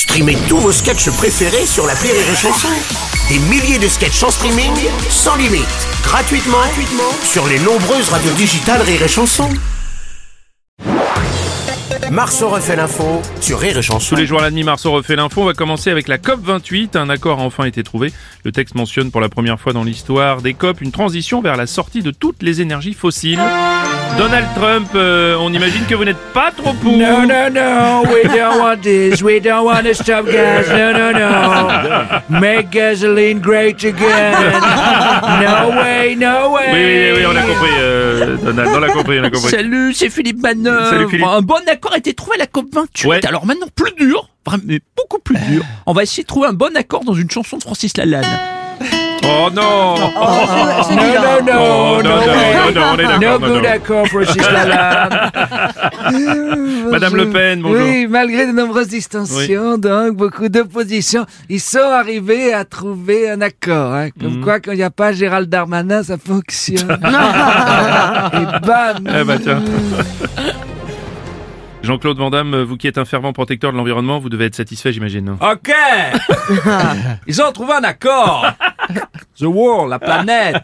Streamez tous vos sketchs préférés sur la Rire et Chanson. Des milliers de sketchs en streaming, sans limite, gratuitement, gratuitement sur les nombreuses radios digitales Rire et Chanson. Marceau refait l'info sur Rire Chanson. Tous les jours à la demi, Marceau refait l'info. On va commencer avec la COP 28. Un accord a enfin été trouvé. Le texte mentionne pour la première fois dans l'histoire des COP une transition vers la sortie de toutes les énergies fossiles. Donald Trump, euh, on imagine que vous n'êtes pas trop pour. No, no, no, we don't want this. We don't want to stop gas. No, no, no. Make gasoline great again. No way, no way. Oui, oui, oui, on a compris, euh, Donald, on a compris, on a compris. Salut, c'est Philippe Manœuvre. Salut, Philippe. Un bon accord a été trouvé à la COP28. Ouais. Alors maintenant, plus dur, vraiment, mais beaucoup plus dur. On va essayer de trouver un bon accord dans une chanson de Francis Lalanne. Oh non No, no, no, Oh, non, no, non, non, non, on est d'accord, No non, good non. accord, Francis Lalanne. Madame Le Pen, bonjour. Oui, malgré de nombreuses distensions, donc beaucoup d'opposition, ils sont arrivés à trouver un accord. Hein. Comme Mhm. quoi, quand il n'y a pas Gérald Darmanin, ça fonctionne. Et bam Eh bah tiens. Jean-Claude Van Damme, vous qui êtes un fervent protecteur de l'environnement, vous devez être satisfait, j'imagine. Ok Ils ont trouvé un accord The world, la planète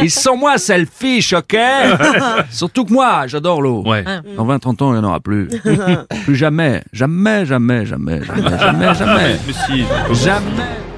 Ils sont moins selfish, ok? Surtout que moi, j'adore l'eau. Ouais. Dans 20-30 ans, il n'y en aura plus. plus jamais. Jamais, jamais, jamais, jamais, jamais, jamais. Jamais